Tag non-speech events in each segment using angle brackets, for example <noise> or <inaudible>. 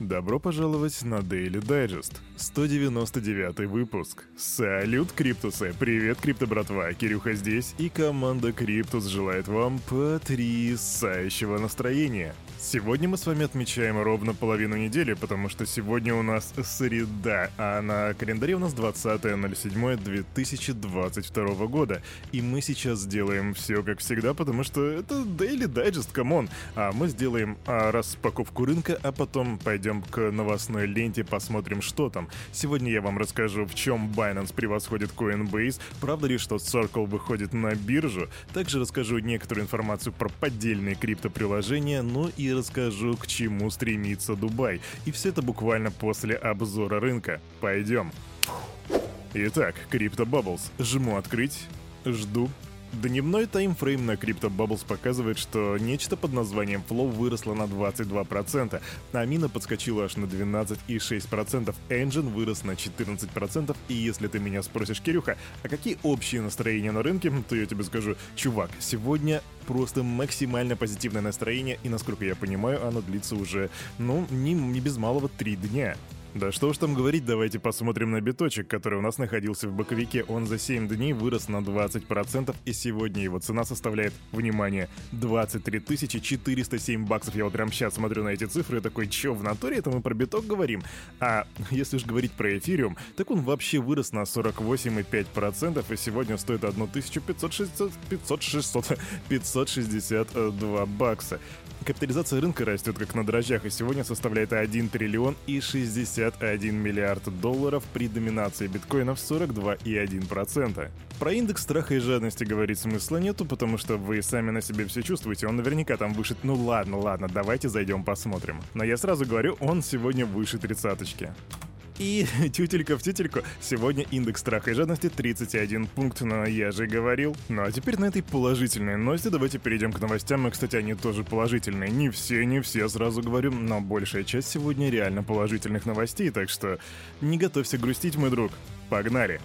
Добро пожаловать на Daily Digest. 199 выпуск. Салют, Криптусы! Привет, Крипто братва! Кирюха здесь, и команда Криптус желает вам потрясающего настроения. Сегодня мы с вами отмечаем ровно половину недели, потому что сегодня у нас среда, а на календаре у нас 20.07.2022 года. И мы сейчас сделаем все как всегда, потому что это Daily Digest, come on. А мы сделаем а, распаковку рынка, а потом пойдем к новостной ленте, посмотрим, что там. Сегодня я вам расскажу, в чем Binance превосходит Coinbase, правда ли, что Circle выходит на биржу, также расскажу некоторую информацию про поддельные криптоприложения, ну и расскажу, к чему стремится Дубай. И все это буквально после обзора рынка. Пойдем. Итак, Crypto Bubbles. Жму открыть. Жду. Дневной таймфрейм на Crypto Bubbles показывает, что нечто под названием Flow выросло на 22%, а Мина подскочила аж на 12,6%, Engine вырос на 14%, и если ты меня спросишь, Кирюха, а какие общие настроения на рынке, то я тебе скажу, чувак, сегодня просто максимально позитивное настроение, и, насколько я понимаю, оно длится уже, ну, не, не без малого три дня. Да что уж там говорить, давайте посмотрим на биточек, который у нас находился в боковике. Он за 7 дней вырос на 20%, и сегодня его цена составляет, внимание, 23 407 баксов. Я вот прям сейчас смотрю на эти цифры и такой, чё, в натуре это мы про биток говорим? А если уж говорить про эфириум, так он вообще вырос на 48,5%, и сегодня стоит 1500 500, 562 бакса. Капитализация рынка растет как на дрожжах, и сегодня составляет 1 триллион и 61 миллиард долларов при доминации биткоина в 42,1%. Про индекс страха и жадности говорить смысла нету, потому что вы сами на себе все чувствуете, он наверняка там выше... Ну ладно, ладно, давайте зайдем посмотрим. Но я сразу говорю, он сегодня выше тридцаточки. И <laughs> тютелька в тютельку. Сегодня индекс страха и жадности 31 пункт, но я же говорил. Ну а теперь на этой положительной ноте давайте перейдем к новостям. И, кстати, они тоже положительные. Не все, не все, сразу говорю, но большая часть сегодня реально положительных новостей, так что не готовься грустить, мой друг. Погнали!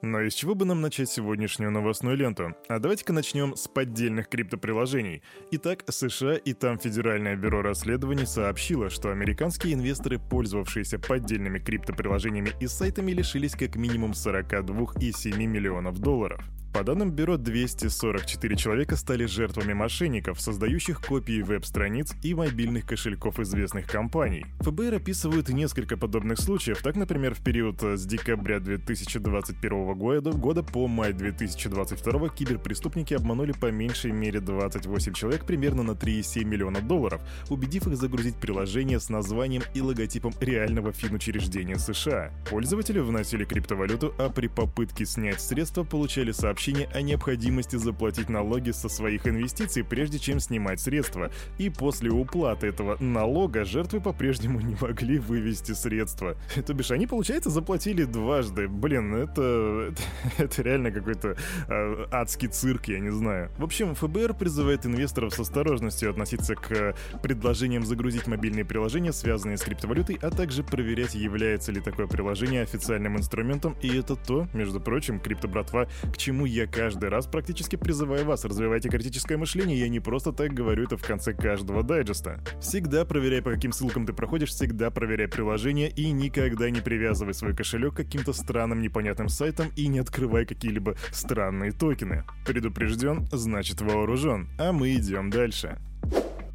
Но из чего бы нам начать сегодняшнюю новостную ленту? А давайте-ка начнем с поддельных криптоприложений. Итак, США и там Федеральное бюро расследований сообщило, что американские инвесторы, пользовавшиеся поддельными криптоприложениями и сайтами, лишились как минимум 42,7 миллионов долларов. По данным бюро, 244 человека стали жертвами мошенников, создающих копии веб-страниц и мобильных кошельков известных компаний. ФБР описывают несколько подобных случаев. Так, например, в период с декабря 2021 года, года по май 2022 киберпреступники обманули по меньшей мере 28 человек примерно на 3,7 миллиона долларов, убедив их загрузить приложение с названием и логотипом реального финучреждения США. Пользователи вносили криптовалюту, а при попытке снять средства получали сообщение сообщение о необходимости заплатить налоги со своих инвестиций, прежде чем снимать средства. И после уплаты этого налога жертвы по-прежнему не могли вывести средства. То бишь, они, получается, заплатили дважды. Блин, это... Это, <laughs> это реально какой-то э, адский цирк, я не знаю. В общем, ФБР призывает инвесторов с осторожностью относиться к предложениям загрузить мобильные приложения, связанные с криптовалютой, а также проверять, является ли такое приложение официальным инструментом. И это то, между прочим, крипто-братва, к чему я каждый раз практически призываю вас, развивайте критическое мышление, я не просто так говорю это в конце каждого дайджеста. Всегда проверяй, по каким ссылкам ты проходишь, всегда проверяй приложение и никогда не привязывай свой кошелек к каким-то странным непонятным сайтам и не открывай какие-либо странные токены. Предупрежден, значит вооружен, а мы идем дальше.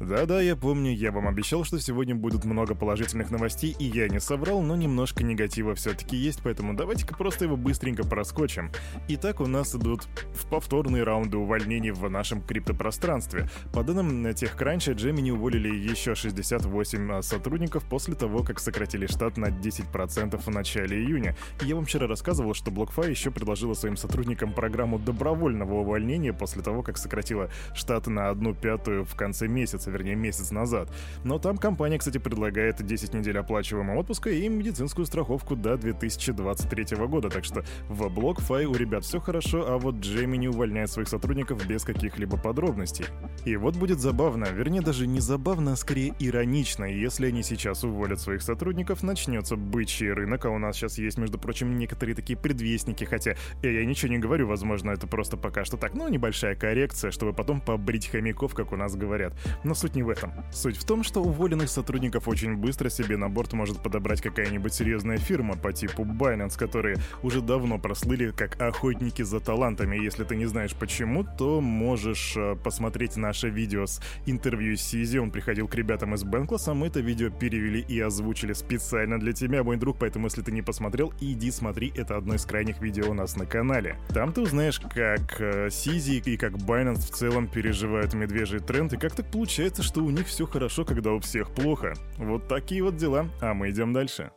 Да-да, я помню, я вам обещал, что сегодня будет много положительных новостей, и я не соврал, но немножко негатива все-таки есть, поэтому давайте-ка просто его быстренько проскочим. Итак, у нас идут в повторные раунды увольнений в нашем криптопространстве. По данным TechCrunch, Gemini уволили еще 68 а, сотрудников после того, как сократили штат на 10% в начале июня. Я вам вчера рассказывал, что BlockFi еще предложила своим сотрудникам программу добровольного увольнения после того, как сократила штат на одну пятую в конце месяца вернее месяц назад. Но там компания, кстати, предлагает 10 недель оплачиваемого отпуска и медицинскую страховку до 2023 года, так что в BlockFi у ребят все хорошо, а вот Джейми не увольняет своих сотрудников без каких-либо подробностей. И вот будет забавно, вернее даже не забавно, а скорее иронично, если они сейчас уволят своих сотрудников, начнется бычий рынок, а у нас сейчас есть, между прочим, некоторые такие предвестники, хотя я ничего не говорю, возможно, это просто пока что так, ну, небольшая коррекция, чтобы потом побрить хомяков, как у нас говорят. Но суть не в этом. Суть в том, что уволенных сотрудников очень быстро себе на борт может подобрать какая-нибудь серьезная фирма по типу Binance, которые уже давно прослыли как охотники за талантами. Если ты не знаешь почему, то можешь э, посмотреть наше видео с интервью с Сизи. Он приходил к ребятам из Бенкласс, а мы это видео перевели и озвучили специально для тебя, мой друг, поэтому если ты не посмотрел, иди смотри, это одно из крайних видео у нас на канале. Там ты узнаешь, как э, Сизи и как Binance в целом переживают медвежий тренд, и как так получается, что у них все хорошо, когда у всех плохо. Вот такие вот дела, а мы идем дальше.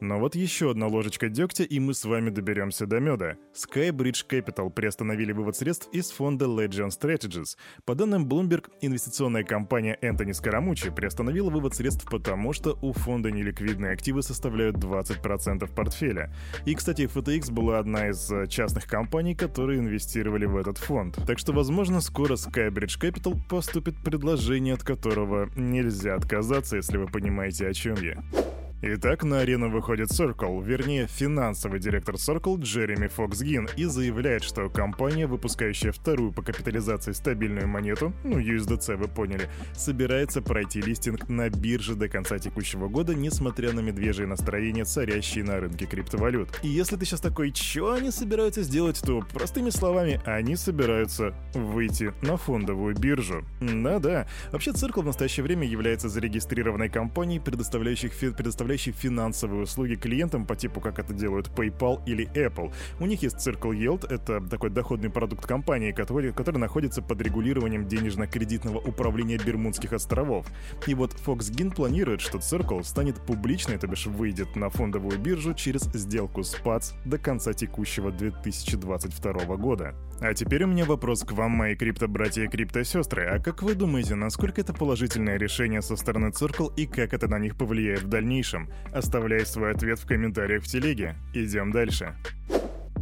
Но вот еще одна ложечка дегтя, и мы с вами доберемся до меда. Skybridge Capital приостановили вывод средств из фонда Legend Strategies. По данным Bloomberg, инвестиционная компания Энтони Скоромучи приостановила вывод средств потому, что у фонда неликвидные активы составляют 20% портфеля. И, кстати, FTX была одна из э, частных компаний, которые инвестировали в этот фонд. Так что, возможно, скоро Skybridge Capital поступит предложение, от которого нельзя отказаться, если вы понимаете, о чем я. Итак, на арену выходит Circle, вернее, финансовый директор Circle Джереми Фоксгин и заявляет, что компания, выпускающая вторую по капитализации стабильную монету, ну, USDC вы поняли, собирается пройти листинг на бирже до конца текущего года, несмотря на медвежье настроение, царящие на рынке криптовалют. И если ты сейчас такой, что они собираются сделать, то, простыми словами, они собираются выйти на фондовую биржу. Да-да, вообще Circle в настоящее время является зарегистрированной компанией, предоставляющих, предоставляющей предоставляющий финансовые услуги клиентам по типу, как это делают PayPal или Apple. У них есть Circle Yield, это такой доходный продукт компании, который, который находится под регулированием денежно-кредитного управления Бермудских островов. И вот Foxgin планирует, что Circle станет публичной, то бишь выйдет на фондовую биржу через сделку с PATS до конца текущего 2022 года. А теперь у меня вопрос к вам, мои крипто-братья и крипто-сестры. А как вы думаете, насколько это положительное решение со стороны Circle и как это на них повлияет в дальнейшем? Оставляй свой ответ в комментариях в телеге. Идем дальше.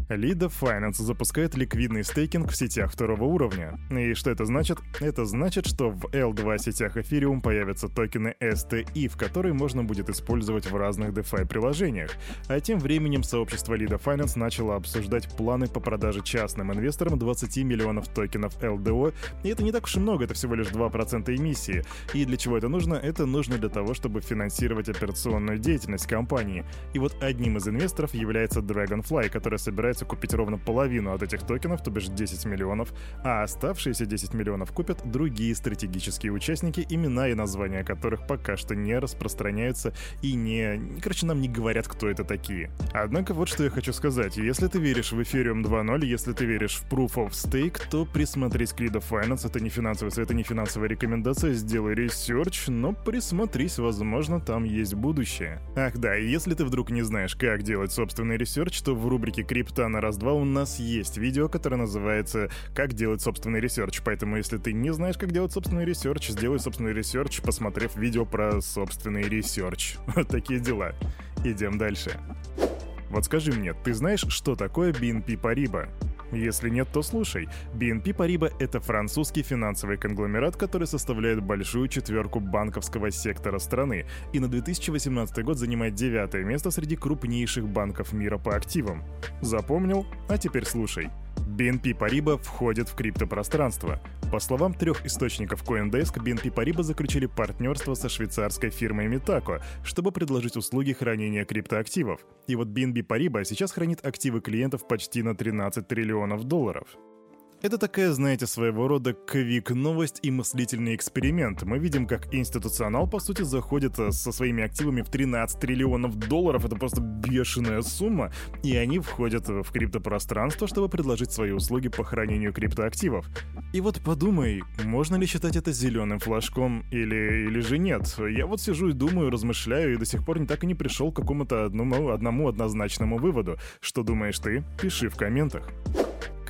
Lida Finance запускает ликвидный стейкинг в сетях второго уровня. И что это значит? Это значит, что в L2 сетях Ethereum появятся токены STI, в которые можно будет использовать в разных DeFi приложениях. А тем временем сообщество Lida Finance начало обсуждать планы по продаже частным инвесторам 20 миллионов токенов LDO, и это не так уж и много, это всего лишь 2% эмиссии. И для чего это нужно? Это нужно для того, чтобы финансировать операционную деятельность компании. И вот одним из инвесторов является Dragonfly, который собирает собирается купить ровно половину от этих токенов, то бишь 10 миллионов, а оставшиеся 10 миллионов купят другие стратегические участники, имена и названия которых пока что не распространяются и не... Короче, нам не говорят, кто это такие. Однако вот что я хочу сказать. Если ты веришь в Ethereum 2.0, если ты веришь в Proof of Stake, то присмотрись к Lido Finance. Это не финансовый совет, это не финансовая рекомендация. Сделай research, но присмотрись, возможно, там есть будущее. Ах да, и если ты вдруг не знаешь, как делать собственный research, то в рубрике крипта на раз-два у нас есть видео, которое называется «Как делать собственный research». Поэтому, если ты не знаешь, как делать собственный research, сделай собственный research, посмотрев видео про собственный research. <laughs> Вот такие дела. Идем дальше. Вот скажи мне, ты знаешь, что такое BNP Paribas? Если нет, то слушай. BNP Paribas — это французский финансовый конгломерат, который составляет большую четверку банковского сектора страны и на 2018 год занимает девятое место среди крупнейших банков мира по активам. Запомнил? А теперь слушай. BNP Paribas входит в криптопространство. По словам трех источников CoinDesk, BNP Paribas заключили партнерство со швейцарской фирмой Mitaco, чтобы предложить услуги хранения криптоактивов. И вот BNB Paribas сейчас хранит активы клиентов почти на 13 триллионов долларов. Это такая, знаете, своего рода квик-новость и мыслительный эксперимент. Мы видим, как институционал, по сути, заходит э, со своими активами в 13 триллионов долларов. Это просто бешеная сумма. И они входят в криптопространство, чтобы предложить свои услуги по хранению криптоактивов. И вот подумай, можно ли считать это зеленым флажком или, или же нет? Я вот сижу и думаю, размышляю, и до сих пор не так и не пришел к какому-то одному, одному однозначному выводу. Что думаешь ты? Пиши в комментах.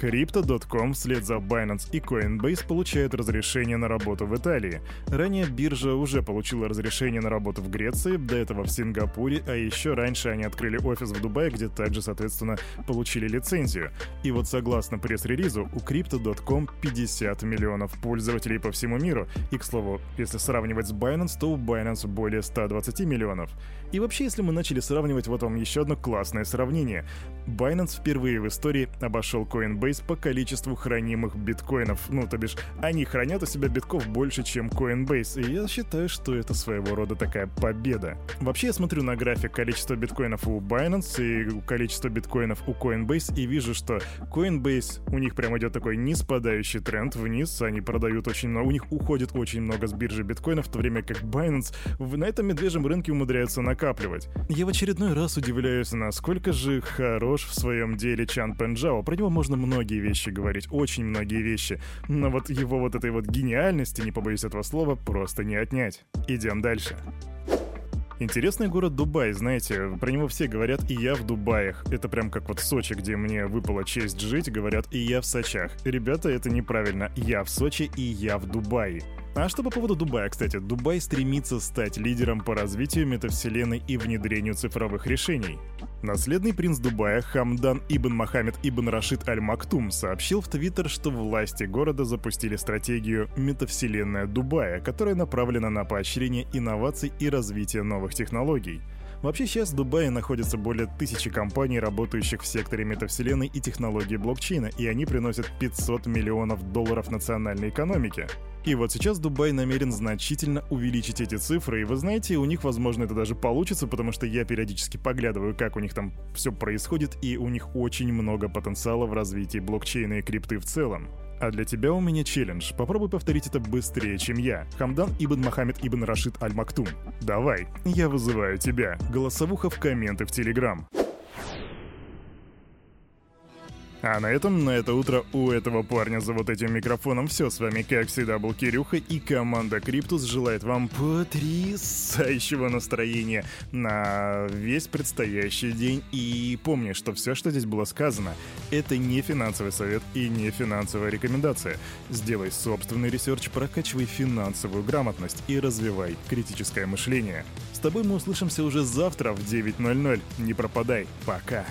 Crypto.com вслед за Binance и Coinbase получают разрешение на работу в Италии. Ранее биржа уже получила разрешение на работу в Греции, до этого в Сингапуре, а еще раньше они открыли офис в Дубае, где также, соответственно, получили лицензию. И вот согласно пресс-релизу, у Crypto.com 50 миллионов пользователей по всему миру. И, к слову, если сравнивать с Binance, то у Binance более 120 миллионов. И вообще, если мы начали сравнивать, вот вам еще одно классное сравнение. Binance впервые в истории обошел Coinbase по количеству хранимых биткоинов. Ну, то бишь, они хранят у себя битков больше, чем Coinbase. И я считаю, что это своего рода такая победа. Вообще, я смотрю на график количества биткоинов у Binance и количество биткоинов у Coinbase и вижу, что Coinbase, у них прям идет такой неспадающий тренд вниз, они продают очень много, у них уходит очень много с биржи биткоинов, в то время как Binance на этом медвежьем рынке умудряются накапливать. Я в очередной раз удивляюсь, насколько же хорош в своем деле Чан Пенджао. Про него можно многие вещи говорить, очень многие вещи. Но вот его вот этой вот гениальности, не побоюсь этого слова, просто не отнять. Идем дальше. Интересный город Дубай, знаете, про него все говорят «и я в Дубаях». Это прям как вот Сочи, где мне выпала честь жить, говорят «и я в Сочах». Ребята, это неправильно. Я в Сочи и я в Дубае. А что по поводу Дубая, кстати? Дубай стремится стать лидером по развитию метавселенной и внедрению цифровых решений. Наследный принц Дубая Хамдан Ибн Мохаммед Ибн Рашид Аль Мактум сообщил в Твиттер, что власти города запустили стратегию «Метавселенная Дубая», которая направлена на поощрение инноваций и развитие новых технологий. Вообще сейчас в Дубае находится более тысячи компаний, работающих в секторе метавселенной и технологии блокчейна, и они приносят 500 миллионов долларов национальной экономике. И вот сейчас Дубай намерен значительно увеличить эти цифры, и вы знаете, у них, возможно, это даже получится, потому что я периодически поглядываю, как у них там все происходит, и у них очень много потенциала в развитии блокчейна и крипты в целом. А для тебя у меня челлендж. Попробуй повторить это быстрее, чем я. Хамдан Ибн Мохаммед Ибн Рашид Аль Мактум. Давай, я вызываю тебя. Голосовуха в комменты в Телеграм. А на этом, на это утро у этого парня за вот этим микрофоном все. С вами, как всегда, был Кирюха, и команда Криптус желает вам потрясающего настроения на весь предстоящий день. И помни, что все, что здесь было сказано, это не финансовый совет и не финансовая рекомендация. Сделай собственный research, прокачивай финансовую грамотность и развивай критическое мышление. С тобой мы услышимся уже завтра в 9.00. Не пропадай. Пока.